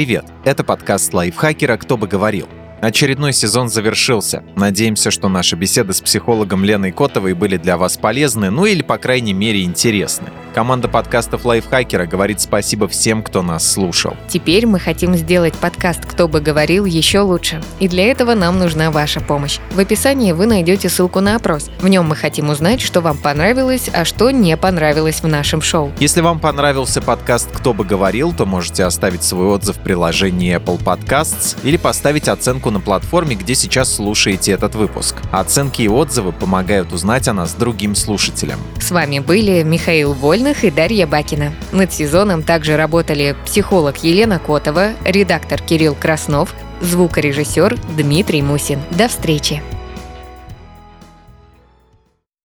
привет! Это подкаст лайфхакера «Кто бы говорил». Очередной сезон завершился. Надеемся, что наши беседы с психологом Леной Котовой были для вас полезны, ну или, по крайней мере, интересны. Команда подкастов Лайфхакера говорит спасибо всем, кто нас слушал. Теперь мы хотим сделать подкаст «Кто бы говорил» еще лучше. И для этого нам нужна ваша помощь. В описании вы найдете ссылку на опрос. В нем мы хотим узнать, что вам понравилось, а что не понравилось в нашем шоу. Если вам понравился подкаст «Кто бы говорил», то можете оставить свой отзыв в приложении Apple Podcasts или поставить оценку на платформе, где сейчас слушаете этот выпуск. Оценки и отзывы помогают узнать о нас другим слушателям. С вами были Михаил Воль Вольных и Дарья Бакина. Над сезоном также работали психолог Елена Котова, редактор Кирилл Краснов, звукорежиссер Дмитрий Мусин. До встречи!